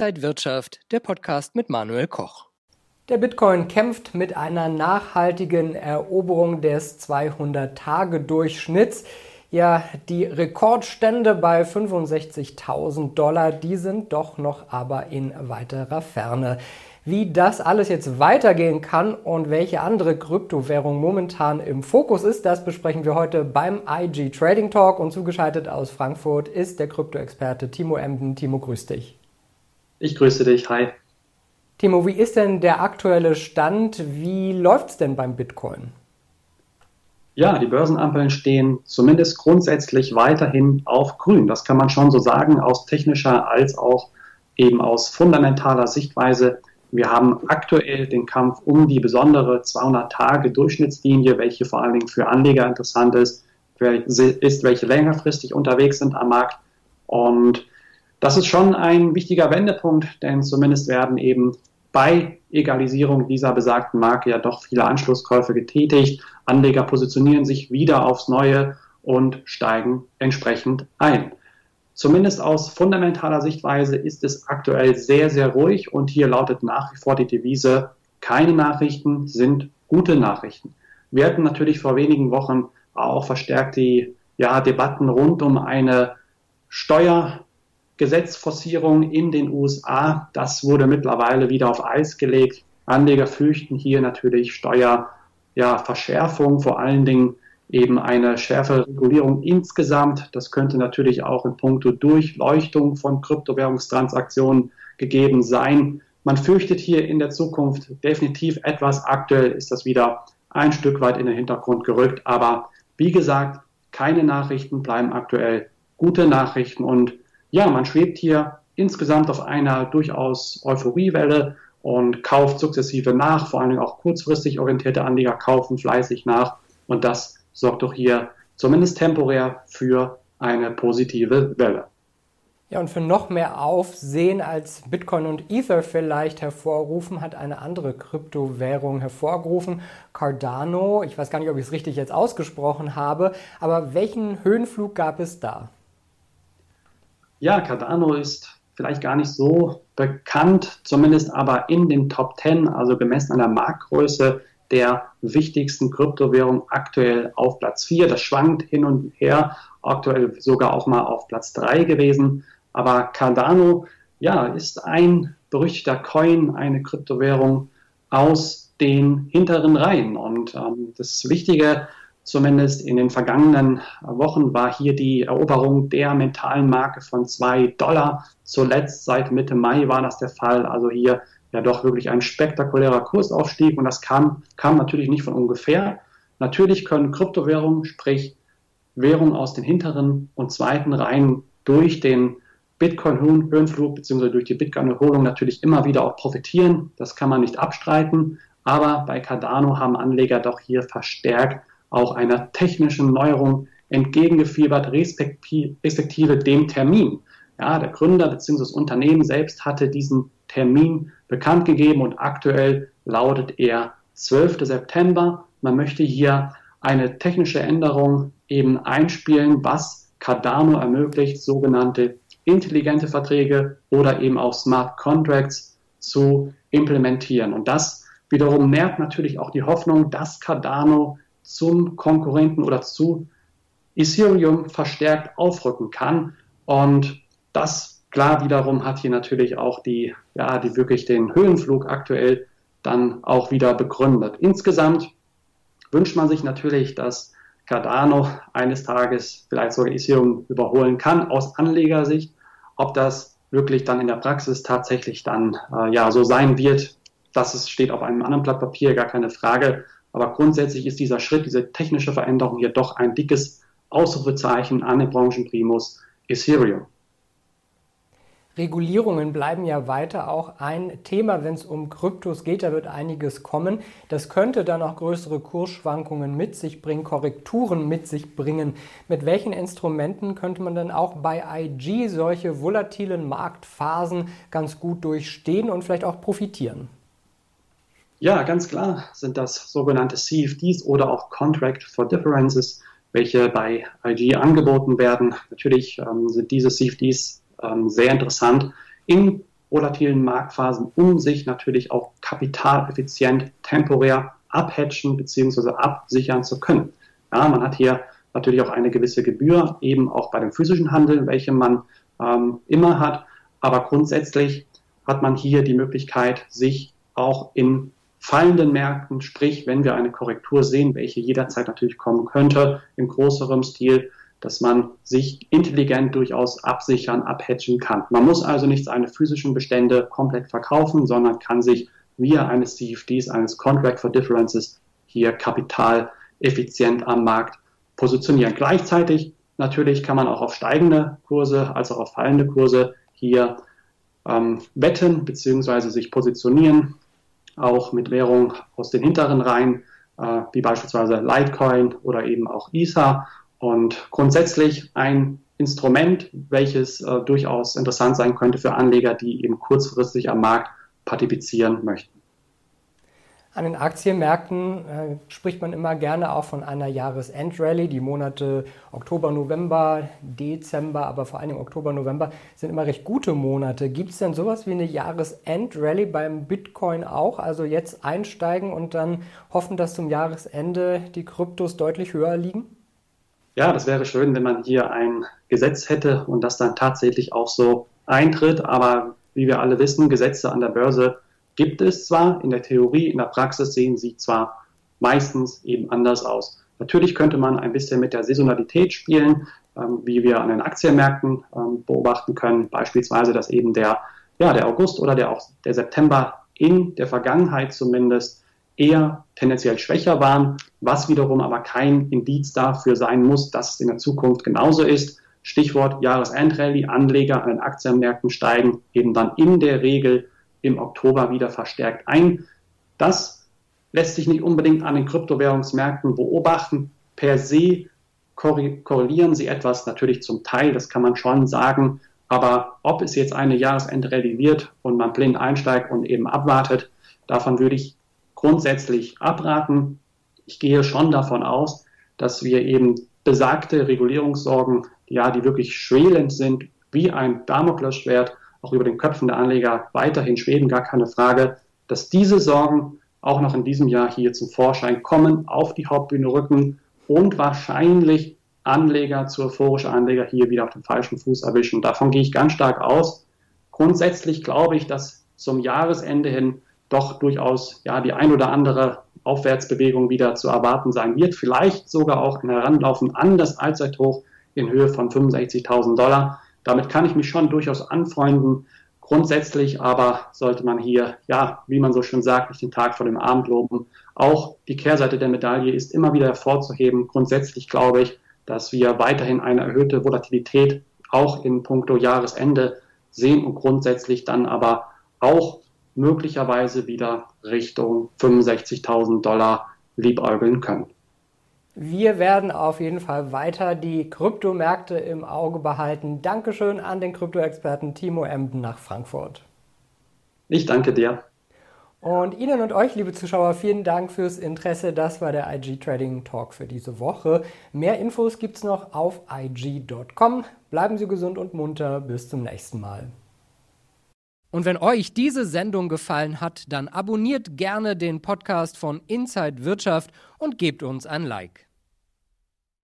Inside Wirtschaft, der Podcast mit Manuel Koch. Der Bitcoin kämpft mit einer nachhaltigen Eroberung des 200-Tage-Durchschnitts. Ja, die Rekordstände bei 65.000 Dollar, die sind doch noch aber in weiterer Ferne. Wie das alles jetzt weitergehen kann und welche andere Kryptowährung momentan im Fokus ist, das besprechen wir heute beim IG Trading Talk und zugeschaltet aus Frankfurt ist der Kryptoexperte Timo Emden. Timo, grüß dich. Ich grüße dich, hi. Timo, wie ist denn der aktuelle Stand? Wie läuft es denn beim Bitcoin? Ja, die Börsenampeln stehen zumindest grundsätzlich weiterhin auf grün. Das kann man schon so sagen, aus technischer als auch eben aus fundamentaler Sichtweise wir haben aktuell den Kampf um die besondere 200-Tage-Durchschnittslinie, welche vor allen Dingen für Anleger interessant ist, ist, welche längerfristig unterwegs sind am Markt. Und das ist schon ein wichtiger Wendepunkt, denn zumindest werden eben bei Egalisierung dieser besagten Marke ja doch viele Anschlusskäufe getätigt. Anleger positionieren sich wieder aufs Neue und steigen entsprechend ein. Zumindest aus fundamentaler Sichtweise ist es aktuell sehr, sehr ruhig und hier lautet nach wie vor die Devise, keine Nachrichten sind gute Nachrichten. Wir hatten natürlich vor wenigen Wochen auch verstärkt die ja, Debatten rund um eine Steuergesetzforcierung in den USA. Das wurde mittlerweile wieder auf Eis gelegt. Anleger fürchten hier natürlich Steuerverschärfung, ja, vor allen Dingen eben eine schärfere Regulierung insgesamt. Das könnte natürlich auch in puncto Durchleuchtung von Kryptowährungstransaktionen gegeben sein. Man fürchtet hier in der Zukunft definitiv etwas. Aktuell ist das wieder ein Stück weit in den Hintergrund gerückt. Aber wie gesagt, keine Nachrichten bleiben aktuell gute Nachrichten. Und ja, man schwebt hier insgesamt auf einer durchaus Euphoriewelle und kauft sukzessive nach. Vor allem auch kurzfristig orientierte Anleger kaufen fleißig nach. Und das sorgt doch hier zumindest temporär für eine positive Welle. Ja, und für noch mehr Aufsehen als Bitcoin und Ether vielleicht hervorrufen, hat eine andere Kryptowährung hervorgerufen, Cardano. Ich weiß gar nicht, ob ich es richtig jetzt ausgesprochen habe, aber welchen Höhenflug gab es da? Ja, Cardano ist vielleicht gar nicht so bekannt, zumindest aber in den Top 10, also gemessen an der Marktgröße, der wichtigsten Kryptowährung aktuell auf Platz 4. Das schwankt hin und her, aktuell sogar auch mal auf Platz 3 gewesen. Aber Cardano, ja, ist ein berüchtigter Coin, eine Kryptowährung aus den hinteren Reihen. Und ähm, das Wichtige, zumindest in den vergangenen Wochen, war hier die Eroberung der mentalen Marke von 2 Dollar. Zuletzt seit Mitte Mai war das der Fall. Also hier ja doch wirklich ein spektakulärer Kursaufstieg und das kam, kam natürlich nicht von ungefähr. Natürlich können Kryptowährungen, sprich Währungen aus den hinteren und zweiten Reihen durch den Bitcoin-Höhenflug bzw. durch die Bitcoin-Erholung natürlich immer wieder auch profitieren. Das kann man nicht abstreiten. Aber bei Cardano haben Anleger doch hier verstärkt auch einer technischen Neuerung entgegengefiebert, respektive dem Termin. Ja, der Gründer bzw. das Unternehmen selbst hatte diesen Termin bekannt gegeben und aktuell lautet er 12. September. Man möchte hier eine technische Änderung eben einspielen, was Cardano ermöglicht, sogenannte intelligente Verträge oder eben auch Smart Contracts zu implementieren. Und das wiederum nährt natürlich auch die Hoffnung, dass Cardano zum Konkurrenten oder zu Ethereum verstärkt aufrücken kann. Und das Klar, wiederum hat hier natürlich auch die, ja, die wirklich den Höhenflug aktuell dann auch wieder begründet. Insgesamt wünscht man sich natürlich, dass Cardano eines Tages vielleicht sogar Ethereum überholen kann aus Anlegersicht. Ob das wirklich dann in der Praxis tatsächlich dann äh, ja so sein wird, das steht auf einem anderen Blatt Papier, gar keine Frage. Aber grundsätzlich ist dieser Schritt, diese technische Veränderung hier doch ein dickes Ausrufezeichen an den Branchenprimus Ethereum. Regulierungen bleiben ja weiter auch ein Thema, wenn es um Kryptos geht. Da wird einiges kommen. Das könnte dann auch größere Kursschwankungen mit sich bringen, Korrekturen mit sich bringen. Mit welchen Instrumenten könnte man dann auch bei IG solche volatilen Marktphasen ganz gut durchstehen und vielleicht auch profitieren? Ja, ganz klar sind das sogenannte CFDs oder auch Contract for Differences, welche bei IG angeboten werden. Natürlich ähm, sind diese CFDs ähm, sehr interessant in volatilen Marktphasen, um sich natürlich auch kapitaleffizient temporär abhatchen bzw. absichern zu können. Ja, man hat hier natürlich auch eine gewisse Gebühr, eben auch bei dem physischen Handel, welche man ähm, immer hat. Aber grundsätzlich hat man hier die Möglichkeit, sich auch in fallenden Märkten, sprich, wenn wir eine Korrektur sehen, welche jederzeit natürlich kommen könnte, im größeren Stil, dass man sich intelligent durchaus absichern, abhatchen kann. Man muss also nicht seine physischen Bestände komplett verkaufen, sondern kann sich via eines CFDs, eines Contract for Differences, hier kapitaleffizient am Markt positionieren. Gleichzeitig natürlich kann man auch auf steigende Kurse als auch auf fallende Kurse hier ähm, wetten bzw. sich positionieren, auch mit Währung aus den hinteren Reihen, äh, wie beispielsweise Litecoin oder eben auch Ether und grundsätzlich ein Instrument, welches äh, durchaus interessant sein könnte für Anleger, die eben kurzfristig am Markt partizipieren möchten. An den Aktienmärkten äh, spricht man immer gerne auch von einer Jahresendrallye. Die Monate Oktober, November, Dezember, aber vor allem Oktober, November sind immer recht gute Monate. Gibt es denn sowas wie eine Jahresendrallye beim Bitcoin auch? Also jetzt einsteigen und dann hoffen, dass zum Jahresende die Kryptos deutlich höher liegen? ja, das wäre schön, wenn man hier ein Gesetz hätte und das dann tatsächlich auch so eintritt. Aber wie wir alle wissen, Gesetze an der Börse gibt es zwar, in der Theorie, in der Praxis sehen sie zwar meistens eben anders aus. Natürlich könnte man ein bisschen mit der Saisonalität spielen, ähm, wie wir an den Aktienmärkten ähm, beobachten können. Beispielsweise, dass eben der, ja, der August oder der, auch der September in der Vergangenheit zumindest eher tendenziell schwächer waren, was wiederum aber kein Indiz dafür sein muss, dass es in der Zukunft genauso ist. Stichwort Jahresendrallye, Anleger an den Aktienmärkten steigen eben dann in der Regel im Oktober wieder verstärkt ein. Das lässt sich nicht unbedingt an den Kryptowährungsmärkten beobachten. Per se korrelieren sie etwas natürlich zum Teil, das kann man schon sagen. Aber ob es jetzt eine Jahresendrallye wird und man blind einsteigt und eben abwartet, davon würde ich grundsätzlich abraten. Ich gehe schon davon aus, dass wir eben besagte Regulierungssorgen, ja, die wirklich schwelend sind, wie ein Damoklesschwert, auch über den Köpfen der Anleger weiterhin schweben, gar keine Frage, dass diese Sorgen auch noch in diesem Jahr hier zum Vorschein kommen, auf die Hauptbühne rücken und wahrscheinlich Anleger, zu euphorische Anleger hier wieder auf den falschen Fuß erwischen. Davon gehe ich ganz stark aus. Grundsätzlich glaube ich, dass zum Jahresende hin doch durchaus ja die ein oder andere Aufwärtsbewegung wieder zu erwarten sein wird. Vielleicht sogar auch ein Heranlaufen an das Allzeithoch in Höhe von 65.000 Dollar. Damit kann ich mich schon durchaus anfreunden. Grundsätzlich aber sollte man hier, ja, wie man so schön sagt, nicht den Tag vor dem Abend loben. Auch die Kehrseite der Medaille ist immer wieder hervorzuheben. Grundsätzlich glaube ich, dass wir weiterhin eine erhöhte Volatilität auch in puncto Jahresende sehen und grundsätzlich dann aber auch möglicherweise wieder Richtung 65.000 Dollar liebäugeln können. Wir werden auf jeden Fall weiter die Kryptomärkte im Auge behalten. Dankeschön an den Kryptoexperten Timo Emden nach Frankfurt. Ich danke dir. Und Ihnen und euch, liebe Zuschauer, vielen Dank fürs Interesse. Das war der IG Trading Talk für diese Woche. Mehr Infos gibt es noch auf IG.com. Bleiben Sie gesund und munter. Bis zum nächsten Mal. Und wenn euch diese Sendung gefallen hat, dann abonniert gerne den Podcast von Inside Wirtschaft und gebt uns ein Like.